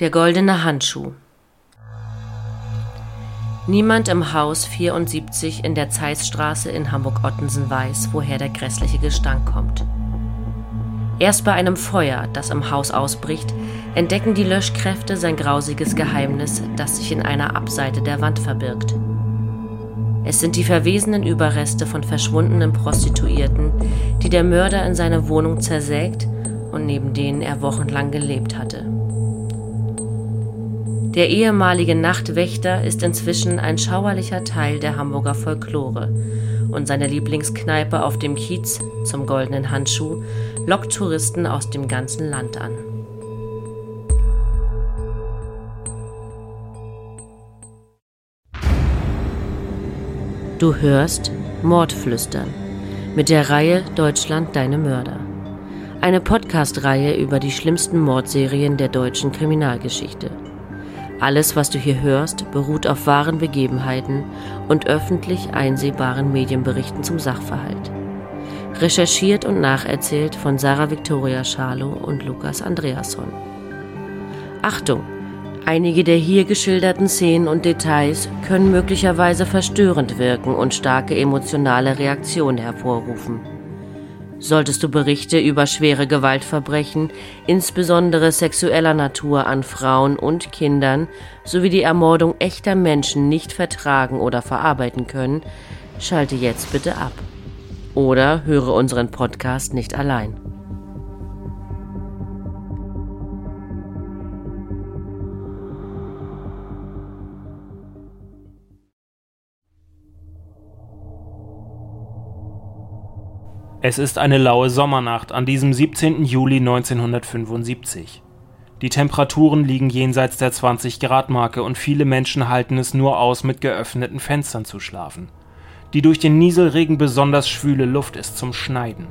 Der goldene Handschuh. Niemand im Haus 74 in der Zeissstraße in Hamburg-Ottensen weiß, woher der grässliche Gestank kommt. Erst bei einem Feuer, das im Haus ausbricht, entdecken die Löschkräfte sein grausiges Geheimnis, das sich in einer Abseite der Wand verbirgt. Es sind die verwesenen Überreste von verschwundenen Prostituierten, die der Mörder in seine Wohnung zersägt und neben denen er wochenlang gelebt hatte. Der ehemalige Nachtwächter ist inzwischen ein schauerlicher Teil der Hamburger Folklore und seine Lieblingskneipe auf dem Kiez zum goldenen Handschuh lockt Touristen aus dem ganzen Land an. Du hörst Mordflüstern mit der Reihe Deutschland deine Mörder. Eine Podcast-Reihe über die schlimmsten Mordserien der deutschen Kriminalgeschichte. Alles, was du hier hörst, beruht auf wahren Begebenheiten und öffentlich einsehbaren Medienberichten zum Sachverhalt. Recherchiert und nacherzählt von Sarah Victoria Schalow und Lukas Andreasson. Achtung! Einige der hier geschilderten Szenen und Details können möglicherweise verstörend wirken und starke emotionale Reaktionen hervorrufen. Solltest du Berichte über schwere Gewaltverbrechen, insbesondere sexueller Natur an Frauen und Kindern, sowie die Ermordung echter Menschen nicht vertragen oder verarbeiten können, schalte jetzt bitte ab. Oder höre unseren Podcast nicht allein. Es ist eine laue Sommernacht an diesem 17. Juli 1975. Die Temperaturen liegen jenseits der 20-Grad-Marke und viele Menschen halten es nur aus, mit geöffneten Fenstern zu schlafen. Die durch den Nieselregen besonders schwüle Luft ist zum Schneiden.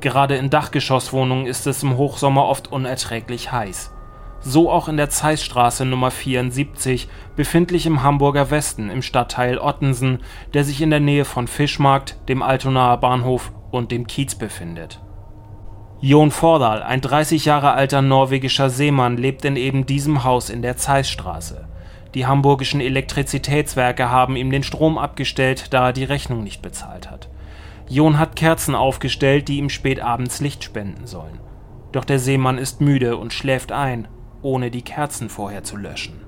Gerade in Dachgeschosswohnungen ist es im Hochsommer oft unerträglich heiß. So auch in der Zeissstraße Nummer 74, befindlich im Hamburger Westen im Stadtteil Ottensen, der sich in der Nähe von Fischmarkt, dem Altonaer Bahnhof und dem Kiez befindet. Jon Fordal, ein 30 Jahre alter norwegischer Seemann, lebt in eben diesem Haus in der Zeissstraße. Die hamburgischen Elektrizitätswerke haben ihm den Strom abgestellt, da er die Rechnung nicht bezahlt hat. Jon hat Kerzen aufgestellt, die ihm spät abends Licht spenden sollen. Doch der Seemann ist müde und schläft ein, ohne die Kerzen vorher zu löschen.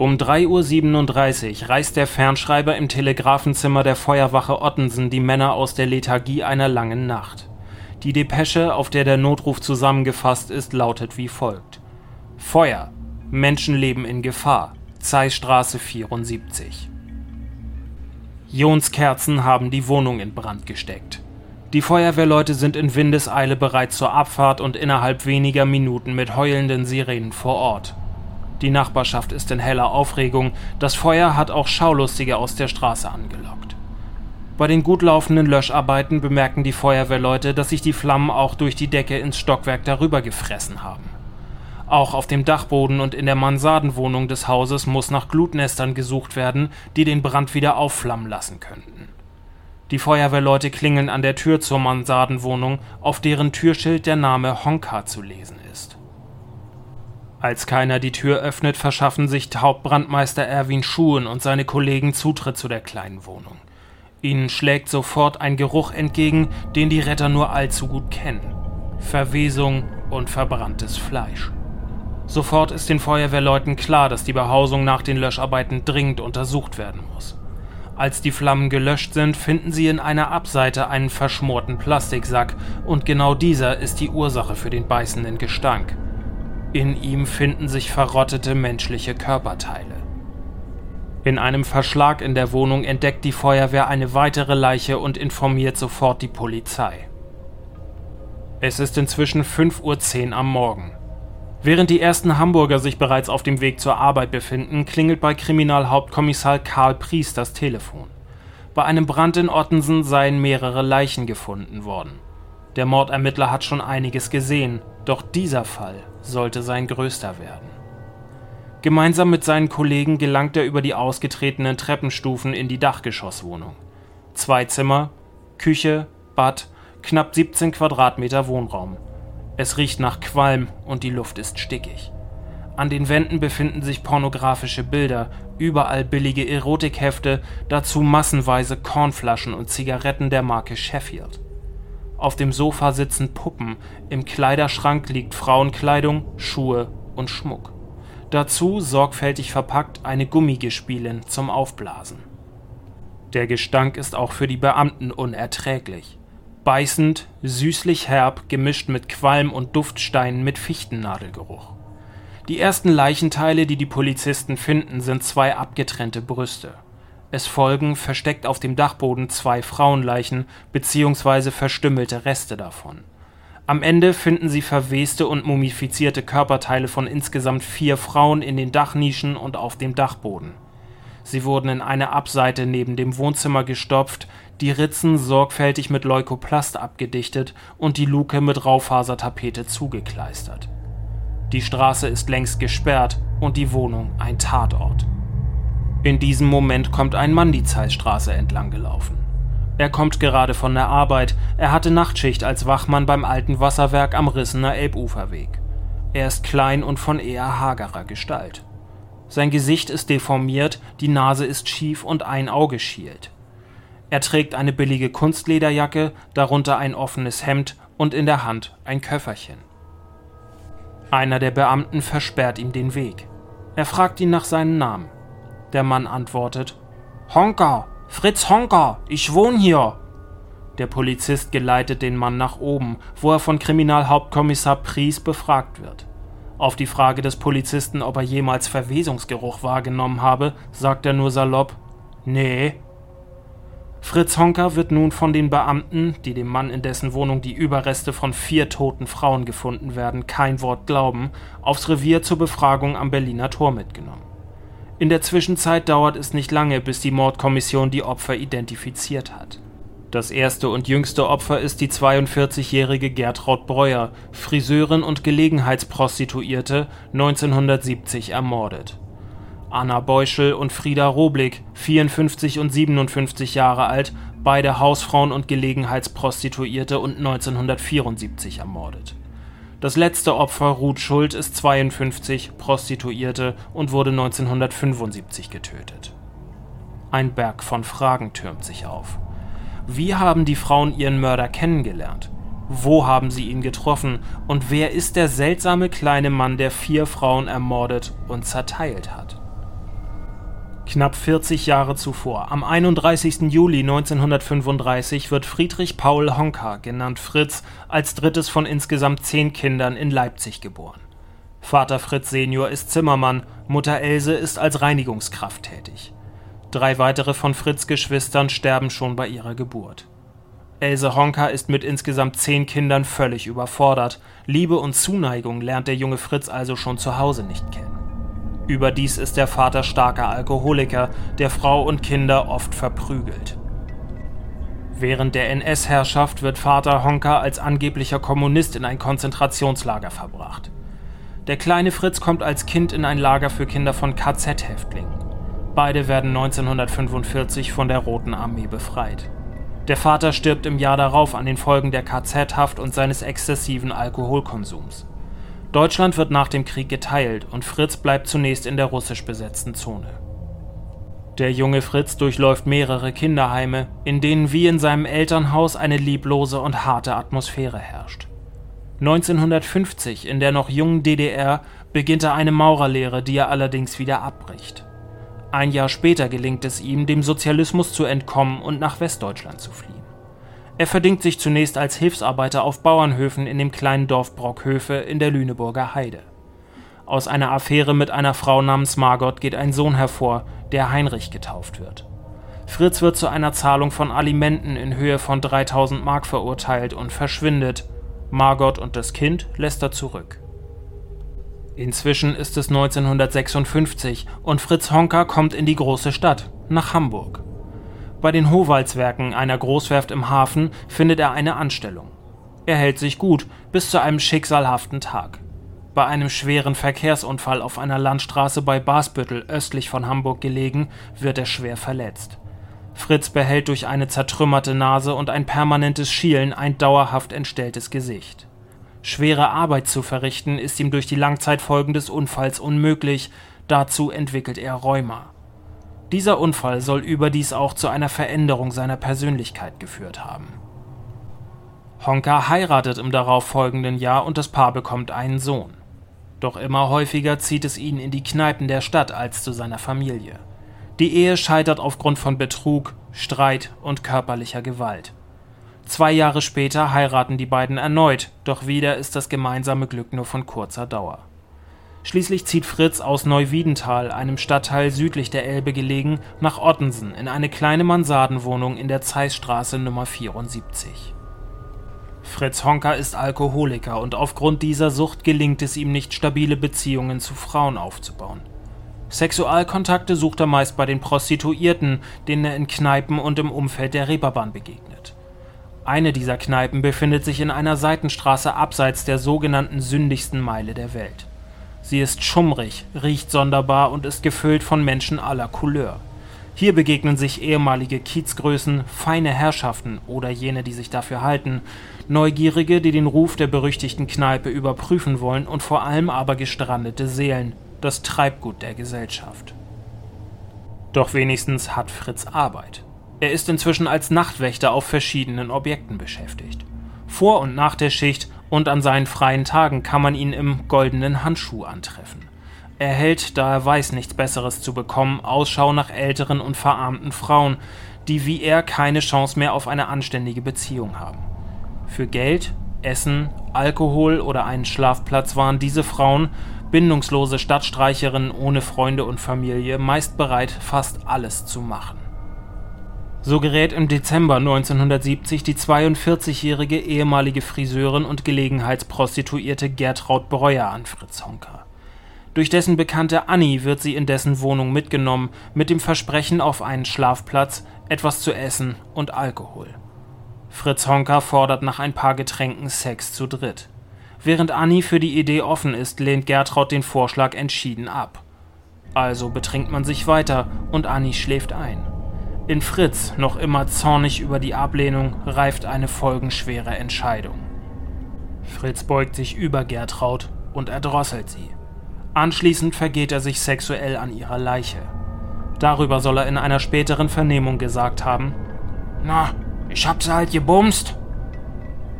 Um 3.37 Uhr reißt der Fernschreiber im Telegrafenzimmer der Feuerwache Ottensen die Männer aus der Lethargie einer langen Nacht. Die Depesche, auf der der Notruf zusammengefasst ist, lautet wie folgt: Feuer. Menschenleben in Gefahr. Zeissstraße 74. Jons Kerzen haben die Wohnung in Brand gesteckt. Die Feuerwehrleute sind in Windeseile bereit zur Abfahrt und innerhalb weniger Minuten mit heulenden Sirenen vor Ort. Die Nachbarschaft ist in heller Aufregung. Das Feuer hat auch Schaulustige aus der Straße angelockt. Bei den gut laufenden Löscharbeiten bemerken die Feuerwehrleute, dass sich die Flammen auch durch die Decke ins Stockwerk darüber gefressen haben. Auch auf dem Dachboden und in der Mansardenwohnung des Hauses muss nach Glutnestern gesucht werden, die den Brand wieder aufflammen lassen könnten. Die Feuerwehrleute klingeln an der Tür zur Mansardenwohnung, auf deren Türschild der Name Honka zu lesen ist. Als keiner die Tür öffnet, verschaffen sich Hauptbrandmeister Erwin Schuhen und seine Kollegen Zutritt zu der kleinen Wohnung. Ihnen schlägt sofort ein Geruch entgegen, den die Retter nur allzu gut kennen. Verwesung und verbranntes Fleisch. Sofort ist den Feuerwehrleuten klar, dass die Behausung nach den Löscharbeiten dringend untersucht werden muss. Als die Flammen gelöscht sind, finden sie in einer Abseite einen verschmorten Plastiksack und genau dieser ist die Ursache für den beißenden Gestank. In ihm finden sich verrottete menschliche Körperteile. In einem Verschlag in der Wohnung entdeckt die Feuerwehr eine weitere Leiche und informiert sofort die Polizei. Es ist inzwischen 5.10 Uhr am Morgen. Während die ersten Hamburger sich bereits auf dem Weg zur Arbeit befinden, klingelt bei Kriminalhauptkommissar Karl Priest das Telefon. Bei einem Brand in Ottensen seien mehrere Leichen gefunden worden. Der Mordermittler hat schon einiges gesehen, doch dieser Fall sollte sein größter werden. Gemeinsam mit seinen Kollegen gelangt er über die ausgetretenen Treppenstufen in die Dachgeschosswohnung. Zwei Zimmer, Küche, Bad, knapp 17 Quadratmeter Wohnraum. Es riecht nach Qualm und die Luft ist stickig. An den Wänden befinden sich pornografische Bilder, überall billige Erotikhefte, dazu massenweise Kornflaschen und Zigaretten der Marke Sheffield. Auf dem Sofa sitzen Puppen, im Kleiderschrank liegt Frauenkleidung, Schuhe und Schmuck. Dazu sorgfältig verpackt eine Gummigespielin zum Aufblasen. Der Gestank ist auch für die Beamten unerträglich. Beißend, süßlich herb, gemischt mit Qualm und Duftsteinen mit Fichtennadelgeruch. Die ersten Leichenteile, die die Polizisten finden, sind zwei abgetrennte Brüste. Es folgen versteckt auf dem Dachboden zwei Frauenleichen bzw. verstümmelte Reste davon. Am Ende finden sie verweste und mumifizierte Körperteile von insgesamt vier Frauen in den Dachnischen und auf dem Dachboden. Sie wurden in eine Abseite neben dem Wohnzimmer gestopft, die Ritzen sorgfältig mit Leukoplast abgedichtet und die Luke mit Raufasertapete zugekleistert die Straße ist längst gesperrt und die Wohnung ein Tatort. In diesem Moment kommt ein Mann die Zeilstraße entlang gelaufen. Er kommt gerade von der Arbeit, er hatte Nachtschicht als Wachmann beim alten Wasserwerk am Rissener Elbuferweg. Er ist klein und von eher hagerer Gestalt. Sein Gesicht ist deformiert, die Nase ist schief und ein Auge schielt. Er trägt eine billige Kunstlederjacke, darunter ein offenes Hemd und in der Hand ein Köfferchen. Einer der Beamten versperrt ihm den Weg. Er fragt ihn nach seinem Namen. Der Mann antwortet: Honka, Fritz Honka, ich wohne hier. Der Polizist geleitet den Mann nach oben, wo er von Kriminalhauptkommissar Pries befragt wird. Auf die Frage des Polizisten, ob er jemals Verwesungsgeruch wahrgenommen habe, sagt er nur salopp: Nee, Fritz Honka wird nun von den Beamten, die dem Mann in dessen Wohnung die Überreste von vier toten Frauen gefunden werden, kein Wort glauben, aufs Revier zur Befragung am Berliner Tor mitgenommen. In der Zwischenzeit dauert es nicht lange, bis die Mordkommission die Opfer identifiziert hat. Das erste und jüngste Opfer ist die 42-jährige Gertraud Breuer, Friseurin und Gelegenheitsprostituierte, 1970 ermordet Anna Beuschel und Frieda Roblick, 54 und 57 Jahre alt, beide Hausfrauen und Gelegenheitsprostituierte und 1974 ermordet. Das letzte Opfer, Ruth Schuld, ist 52, Prostituierte und wurde 1975 getötet. Ein Berg von Fragen türmt sich auf. Wie haben die Frauen ihren Mörder kennengelernt? Wo haben sie ihn getroffen? Und wer ist der seltsame kleine Mann, der vier Frauen ermordet und zerteilt hat? Knapp 40 Jahre zuvor, am 31. Juli 1935, wird Friedrich Paul Honka, genannt Fritz, als drittes von insgesamt zehn Kindern in Leipzig geboren. Vater Fritz Senior ist Zimmermann, Mutter Else ist als Reinigungskraft tätig. Drei weitere von Fritz Geschwistern sterben schon bei ihrer Geburt. Else Honka ist mit insgesamt zehn Kindern völlig überfordert. Liebe und Zuneigung lernt der junge Fritz also schon zu Hause nicht kennen. Überdies ist der Vater starker Alkoholiker, der Frau und Kinder oft verprügelt. Während der NS-Herrschaft wird Vater Honka als angeblicher Kommunist in ein Konzentrationslager verbracht. Der kleine Fritz kommt als Kind in ein Lager für Kinder von KZ-Häftlingen. Beide werden 1945 von der Roten Armee befreit. Der Vater stirbt im Jahr darauf an den Folgen der KZ-Haft und seines exzessiven Alkoholkonsums. Deutschland wird nach dem Krieg geteilt und Fritz bleibt zunächst in der russisch besetzten Zone. Der junge Fritz durchläuft mehrere Kinderheime, in denen wie in seinem Elternhaus eine lieblose und harte Atmosphäre herrscht. 1950 in der noch jungen DDR beginnt er eine Maurerlehre, die er allerdings wieder abbricht. Ein Jahr später gelingt es ihm, dem Sozialismus zu entkommen und nach Westdeutschland zu fliehen. Er verdingt sich zunächst als Hilfsarbeiter auf Bauernhöfen in dem kleinen Dorf Brockhöfe in der Lüneburger Heide. Aus einer Affäre mit einer Frau namens Margot geht ein Sohn hervor, der Heinrich getauft wird. Fritz wird zu einer Zahlung von Alimenten in Höhe von 3000 Mark verurteilt und verschwindet. Margot und das Kind lässt er zurück. Inzwischen ist es 1956 und Fritz Honka kommt in die große Stadt, nach Hamburg. Bei den Howaldswerken, einer Großwerft im Hafen, findet er eine Anstellung. Er hält sich gut bis zu einem schicksalhaften Tag. Bei einem schweren Verkehrsunfall auf einer Landstraße bei Basbüttel östlich von Hamburg gelegen, wird er schwer verletzt. Fritz behält durch eine zertrümmerte Nase und ein permanentes Schielen ein dauerhaft entstelltes Gesicht. Schwere Arbeit zu verrichten ist ihm durch die Langzeitfolgen des Unfalls unmöglich, dazu entwickelt er Rheuma. Dieser Unfall soll überdies auch zu einer Veränderung seiner Persönlichkeit geführt haben. Honka heiratet im darauffolgenden Jahr und das Paar bekommt einen Sohn. Doch immer häufiger zieht es ihn in die Kneipen der Stadt als zu seiner Familie. Die Ehe scheitert aufgrund von Betrug, Streit und körperlicher Gewalt. Zwei Jahre später heiraten die beiden erneut, doch wieder ist das gemeinsame Glück nur von kurzer Dauer. Schließlich zieht Fritz aus Neuwiedental, einem Stadtteil südlich der Elbe gelegen, nach Ottensen in eine kleine Mansardenwohnung in der Zeissstraße Nummer 74. Fritz Honka ist Alkoholiker und aufgrund dieser Sucht gelingt es ihm nicht, stabile Beziehungen zu Frauen aufzubauen. Sexualkontakte sucht er meist bei den Prostituierten, denen er in Kneipen und im Umfeld der Reeperbahn begegnet. Eine dieser Kneipen befindet sich in einer Seitenstraße abseits der sogenannten sündigsten Meile der Welt. Sie ist schummrig, riecht sonderbar und ist gefüllt von Menschen aller Couleur. Hier begegnen sich ehemalige Kiezgrößen, feine Herrschaften oder jene, die sich dafür halten, Neugierige, die den Ruf der berüchtigten Kneipe überprüfen wollen und vor allem aber gestrandete Seelen, das Treibgut der Gesellschaft. Doch wenigstens hat Fritz Arbeit. Er ist inzwischen als Nachtwächter auf verschiedenen Objekten beschäftigt. Vor und nach der Schicht und an seinen freien Tagen kann man ihn im goldenen Handschuh antreffen. Er hält, da er weiß, nichts Besseres zu bekommen, Ausschau nach älteren und verarmten Frauen, die wie er keine Chance mehr auf eine anständige Beziehung haben. Für Geld, Essen, Alkohol oder einen Schlafplatz waren diese Frauen, bindungslose Stadtstreicherinnen ohne Freunde und Familie, meist bereit, fast alles zu machen. So gerät im Dezember 1970 die 42-jährige ehemalige Friseurin und Gelegenheitsprostituierte Gertraud Breuer an Fritz Honka. Durch dessen Bekannte Annie wird sie in dessen Wohnung mitgenommen, mit dem Versprechen auf einen Schlafplatz, etwas zu essen und Alkohol. Fritz Honka fordert nach ein paar Getränken Sex zu dritt. Während Annie für die Idee offen ist, lehnt Gertraud den Vorschlag entschieden ab. Also betrinkt man sich weiter und Annie schläft ein. In Fritz, noch immer zornig über die Ablehnung, reift eine folgenschwere Entscheidung. Fritz beugt sich über Gertraud und erdrosselt sie. Anschließend vergeht er sich sexuell an ihrer Leiche. Darüber soll er in einer späteren Vernehmung gesagt haben: Na, ich hab sie halt gebumst.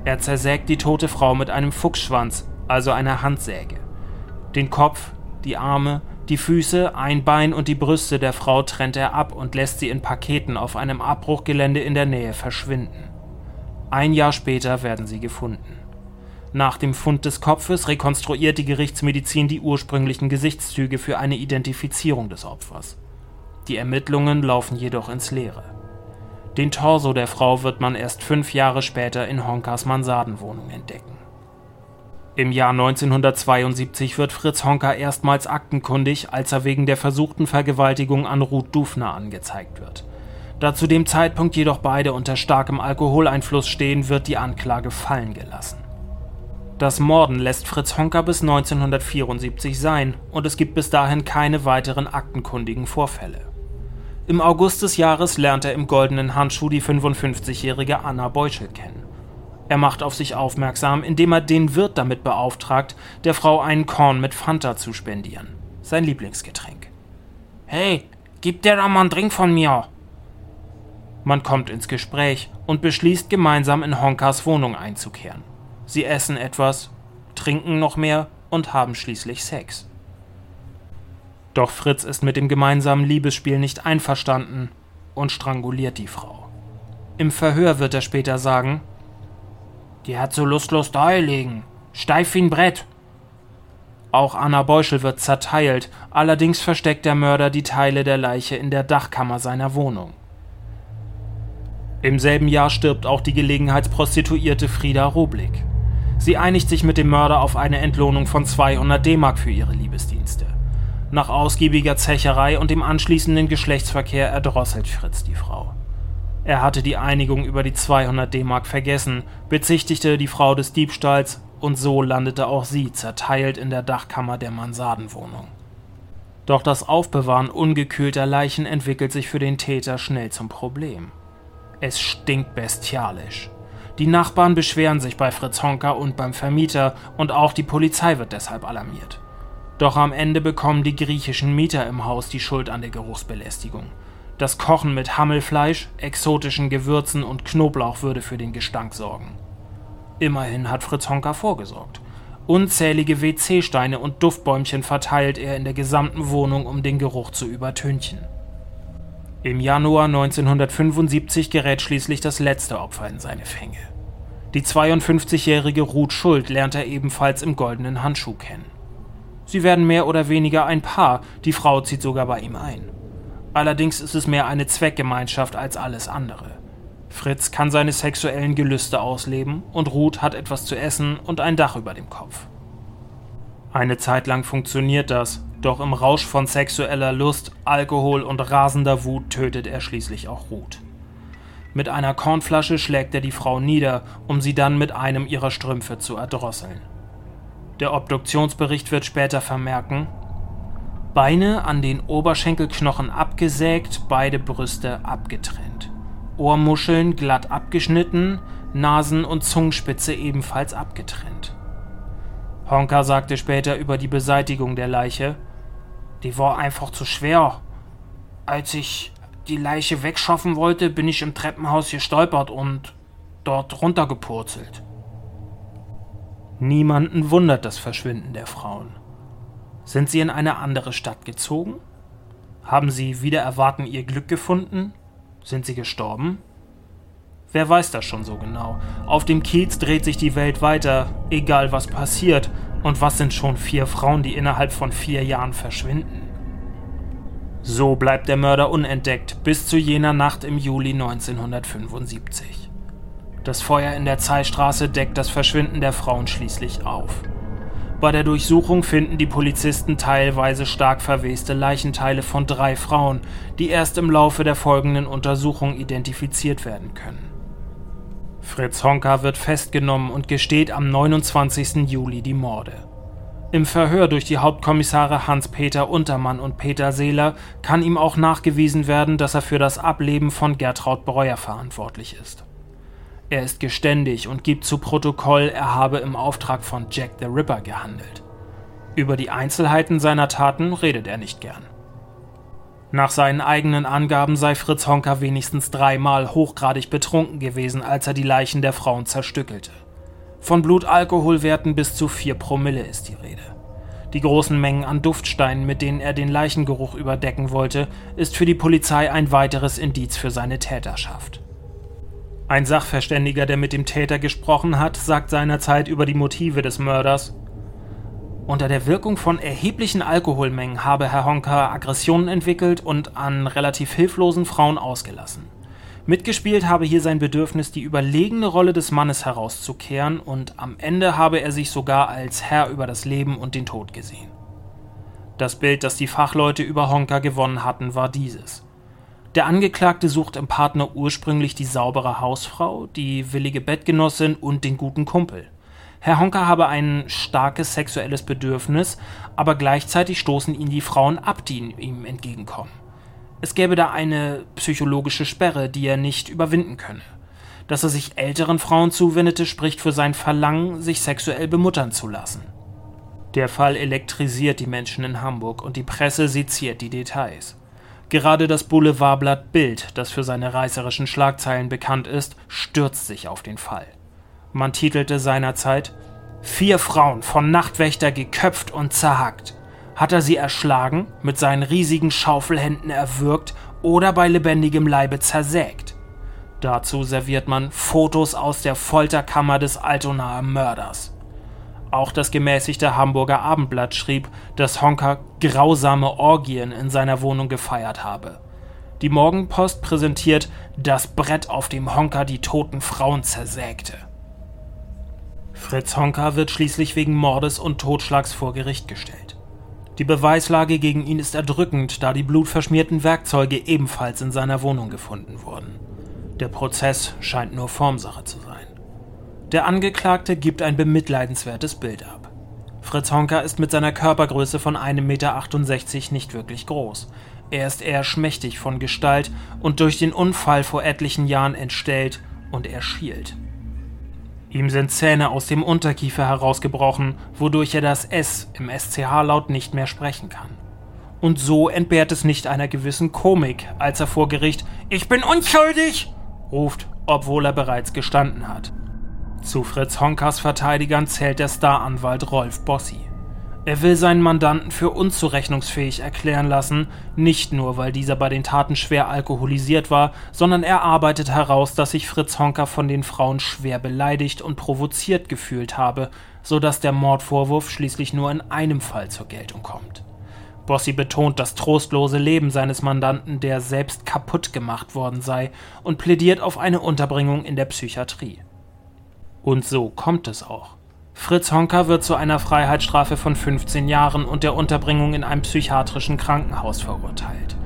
Er zersägt die tote Frau mit einem Fuchsschwanz, also einer Handsäge. Den Kopf, die Arme, die Füße, ein Bein und die Brüste der Frau trennt er ab und lässt sie in Paketen auf einem Abbruchgelände in der Nähe verschwinden. Ein Jahr später werden sie gefunden. Nach dem Fund des Kopfes rekonstruiert die Gerichtsmedizin die ursprünglichen Gesichtszüge für eine Identifizierung des Opfers. Die Ermittlungen laufen jedoch ins Leere. Den Torso der Frau wird man erst fünf Jahre später in Honkas Mansardenwohnung entdecken. Im Jahr 1972 wird Fritz Honka erstmals aktenkundig, als er wegen der versuchten Vergewaltigung an Ruth Dufner angezeigt wird. Da zu dem Zeitpunkt jedoch beide unter starkem Alkoholeinfluss stehen, wird die Anklage fallen gelassen. Das Morden lässt Fritz Honka bis 1974 sein und es gibt bis dahin keine weiteren aktenkundigen Vorfälle. Im August des Jahres lernt er im goldenen Handschuh die 55-jährige Anna Beuschel kennen. Er macht auf sich aufmerksam, indem er den Wirt damit beauftragt, der Frau einen Korn mit Fanta zu spendieren. Sein Lieblingsgetränk. Hey, gib der doch mal einen Drink von mir. Man kommt ins Gespräch und beschließt gemeinsam in Honkas Wohnung einzukehren. Sie essen etwas, trinken noch mehr und haben schließlich Sex. Doch Fritz ist mit dem gemeinsamen Liebesspiel nicht einverstanden und stranguliert die Frau. Im Verhör wird er später sagen: Die hat so lustlos da liegen, steif wie ein Brett. Auch Anna Beuschel wird zerteilt, allerdings versteckt der Mörder die Teile der Leiche in der Dachkammer seiner Wohnung. Im selben Jahr stirbt auch die Gelegenheitsprostituierte Frieda Roblick. Sie einigt sich mit dem Mörder auf eine Entlohnung von 200 D-Mark für ihre Liebesdienste. Nach ausgiebiger Zecherei und dem anschließenden Geschlechtsverkehr erdrosselt Fritz die Frau. Er hatte die Einigung über die 200 D-Mark vergessen, bezichtigte die Frau des Diebstahls und so landete auch sie zerteilt in der Dachkammer der Mansardenwohnung. Doch das Aufbewahren ungekühlter Leichen entwickelt sich für den Täter schnell zum Problem. Es stinkt bestialisch. Die Nachbarn beschweren sich bei Fritz Honka und beim Vermieter und auch die Polizei wird deshalb alarmiert. Doch am Ende bekommen die griechischen Mieter im Haus die Schuld an der Geruchsbelästigung. Das Kochen mit Hammelfleisch, exotischen Gewürzen und Knoblauch würde für den Gestank sorgen. Immerhin hat Fritz Honka vorgesorgt. Unzählige WC-Steine und Duftbäumchen verteilt er in der gesamten Wohnung, um den Geruch zu übertünchen. Im Januar 1975 gerät schließlich das letzte Opfer in seine Fänge. Die 52-jährige Ruth Schuld lernt er ebenfalls im goldenen Handschuh kennen. Sie werden mehr oder weniger ein Paar, die Frau zieht sogar bei ihm ein. Allerdings ist es mehr eine Zweckgemeinschaft als alles andere. Fritz kann seine sexuellen Gelüste ausleben und Ruth hat etwas zu essen und ein Dach über dem Kopf. Eine Zeit lang funktioniert das, doch im Rausch von sexueller Lust, Alkohol und rasender Wut tötet er schließlich auch Ruth. Mit einer Kornflasche schlägt er die Frau nieder, um sie dann mit einem ihrer Strümpfe zu erdrosseln. Der Obduktionsbericht wird später vermerken, Beine an den Oberschenkelknochen abgesägt, beide Brüste abgetrennt. Ohrmuscheln glatt abgeschnitten, Nasen- und Zungenspitze ebenfalls abgetrennt. Honka sagte später über die Beseitigung der Leiche, die war einfach zu schwer. Als ich die Leiche wegschaffen wollte, bin ich im Treppenhaus gestolpert und dort runtergepurzelt. Niemanden wundert das Verschwinden der Frauen. Sind sie in eine andere Stadt gezogen? Haben sie wieder erwarten ihr Glück gefunden? Sind sie gestorben? Wer weiß das schon so genau? Auf dem Kiez dreht sich die Welt weiter, egal was passiert. Und was sind schon vier Frauen, die innerhalb von vier Jahren verschwinden? So bleibt der Mörder unentdeckt bis zu jener Nacht im Juli 1975. Das Feuer in der Zeilstraße deckt das Verschwinden der Frauen schließlich auf. Bei der Durchsuchung finden die Polizisten teilweise stark verweste Leichenteile von drei Frauen, die erst im Laufe der folgenden Untersuchung identifiziert werden können. Fritz Honka wird festgenommen und gesteht am 29. Juli die Morde. Im Verhör durch die Hauptkommissare Hans-Peter Untermann und Peter Seeler kann ihm auch nachgewiesen werden, dass er für das Ableben von Gertraud Breuer verantwortlich ist. Er ist geständig und gibt zu Protokoll, er habe im Auftrag von Jack the Ripper gehandelt. Über die Einzelheiten seiner Taten redet er nicht gern. Nach seinen eigenen Angaben sei Fritz Honka wenigstens dreimal hochgradig betrunken gewesen, als er die Leichen der Frauen zerstückelte. Von Blutalkoholwerten bis zu 4 Promille ist die Rede. Die großen Mengen an Duftsteinen, mit denen er den Leichengeruch überdecken wollte, ist für die Polizei ein weiteres Indiz für seine Täterschaft. Ein Sachverständiger, der mit dem Täter gesprochen hat, sagt seinerzeit über die Motive des Mörders. Unter der Wirkung von erheblichen Alkoholmengen habe Herr Honka Aggressionen entwickelt und an relativ hilflosen Frauen ausgelassen. Mitgespielt habe hier sein Bedürfnis, die überlegene Rolle des Mannes herauszukehren, und am Ende habe er sich sogar als Herr über das Leben und den Tod gesehen. Das Bild, das die Fachleute über Honka gewonnen hatten, war dieses. Der Angeklagte sucht im Partner ursprünglich die saubere Hausfrau, die willige Bettgenossin und den guten Kumpel. Herr Honka habe ein starkes sexuelles Bedürfnis, aber gleichzeitig stoßen ihn die Frauen ab, die ihm entgegenkommen. Es gäbe da eine psychologische Sperre, die er nicht überwinden könne. Dass er sich älteren Frauen zuwendete, spricht für sein Verlangen, sich sexuell bemuttern zu lassen. Der Fall elektrisiert die Menschen in Hamburg und die Presse seziert die Details. Gerade das Boulevardblatt Bild, das für seine reißerischen Schlagzeilen bekannt ist, stürzt sich auf den Fall. Man titelte seinerzeit Vier Frauen von Nachtwächter geköpft und zerhackt. Hat er sie erschlagen, mit seinen riesigen Schaufelhänden erwürgt oder bei lebendigem Leibe zersägt? Dazu serviert man Fotos aus der Folterkammer des Altonaer Mörders. Auch das gemäßigte Hamburger Abendblatt schrieb, dass Honka grausame Orgien in seiner Wohnung gefeiert habe. Die Morgenpost präsentiert das Brett, auf dem Honka die toten Frauen zersägte. Fritz Honka wird schließlich wegen Mordes und Totschlags vor Gericht gestellt. Die Beweislage gegen ihn ist erdrückend, da die blutverschmierten Werkzeuge ebenfalls in seiner Wohnung gefunden wurden. Der Prozess scheint nur Formsache zu sein. Der Angeklagte gibt ein bemitleidenswertes Bild ab. Fritz Honka ist mit seiner Körpergröße von 1,68 Meter nicht wirklich groß. Er ist eher schmächtig von Gestalt und durch den Unfall vor etlichen Jahren entstellt und er schielt. Ihm sind Zähne aus dem Unterkiefer herausgebrochen, wodurch er das S im SCH-Laut nicht mehr sprechen kann. Und so entbehrt es nicht einer gewissen Komik, als er vor Gericht Ich bin unschuldig ruft, obwohl er bereits gestanden hat. Zu Fritz Honkers Verteidigern zählt der Staranwalt Rolf Bossi. Er will seinen Mandanten für unzurechnungsfähig erklären lassen, nicht nur, weil dieser bei den Taten schwer alkoholisiert war, sondern er arbeitet heraus, dass sich Fritz Honker von den Frauen schwer beleidigt und provoziert gefühlt habe, so dass der Mordvorwurf schließlich nur in einem Fall zur Geltung kommt. Bossi betont das trostlose Leben seines Mandanten, der selbst kaputt gemacht worden sei, und plädiert auf eine Unterbringung in der Psychiatrie. Und so kommt es auch. Fritz Honka wird zu einer Freiheitsstrafe von 15 Jahren und der Unterbringung in einem psychiatrischen Krankenhaus verurteilt.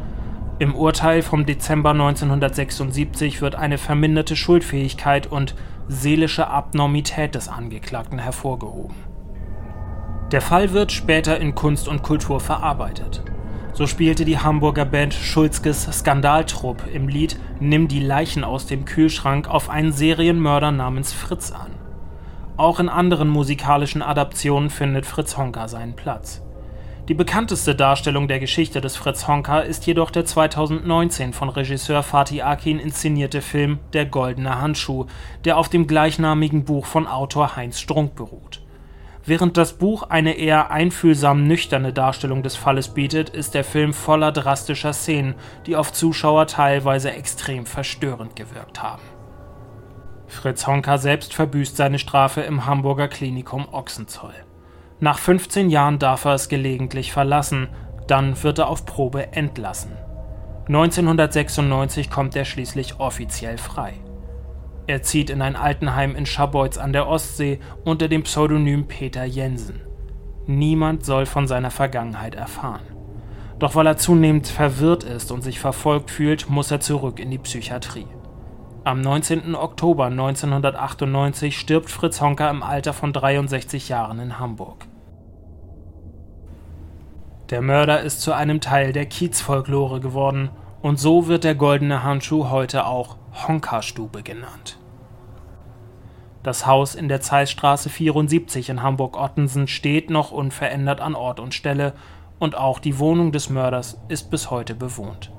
Im Urteil vom Dezember 1976 wird eine verminderte Schuldfähigkeit und seelische Abnormität des Angeklagten hervorgehoben. Der Fall wird später in Kunst und Kultur verarbeitet. So spielte die Hamburger Band Schulzkes Skandaltrupp im Lied Nimm die Leichen aus dem Kühlschrank auf einen Serienmörder namens Fritz an. Auch in anderen musikalischen Adaptionen findet Fritz Honka seinen Platz. Die bekannteste Darstellung der Geschichte des Fritz Honka ist jedoch der 2019 von Regisseur Fatih Akin inszenierte Film Der goldene Handschuh, der auf dem gleichnamigen Buch von Autor Heinz Strunk beruht. Während das Buch eine eher einfühlsam nüchterne Darstellung des Falles bietet, ist der Film voller drastischer Szenen, die auf Zuschauer teilweise extrem verstörend gewirkt haben. Fritz Honka selbst verbüßt seine Strafe im Hamburger Klinikum Ochsenzoll. Nach 15 Jahren darf er es gelegentlich verlassen, dann wird er auf Probe entlassen. 1996 kommt er schließlich offiziell frei. Er zieht in ein Altenheim in Scharbeutz an der Ostsee unter dem Pseudonym Peter Jensen. Niemand soll von seiner Vergangenheit erfahren. Doch weil er zunehmend verwirrt ist und sich verfolgt fühlt, muss er zurück in die Psychiatrie. Am 19. Oktober 1998 stirbt Fritz Honka im Alter von 63 Jahren in Hamburg. Der Mörder ist zu einem Teil der Kiezfolklore geworden und so wird der goldene Handschuh heute auch Honka-Stube genannt. Das Haus in der Zeissstraße 74 in Hamburg-Ottensen steht noch unverändert an Ort und Stelle und auch die Wohnung des Mörders ist bis heute bewohnt.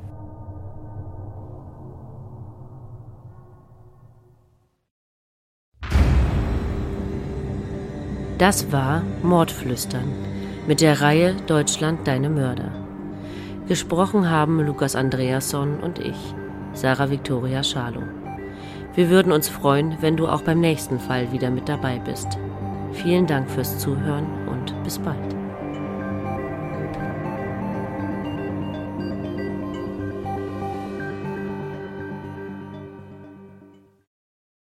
Das war Mordflüstern mit der Reihe Deutschland deine Mörder. Gesprochen haben Lukas Andreasson und ich, Sarah Victoria Schalow. Wir würden uns freuen, wenn du auch beim nächsten Fall wieder mit dabei bist. Vielen Dank fürs Zuhören und bis bald.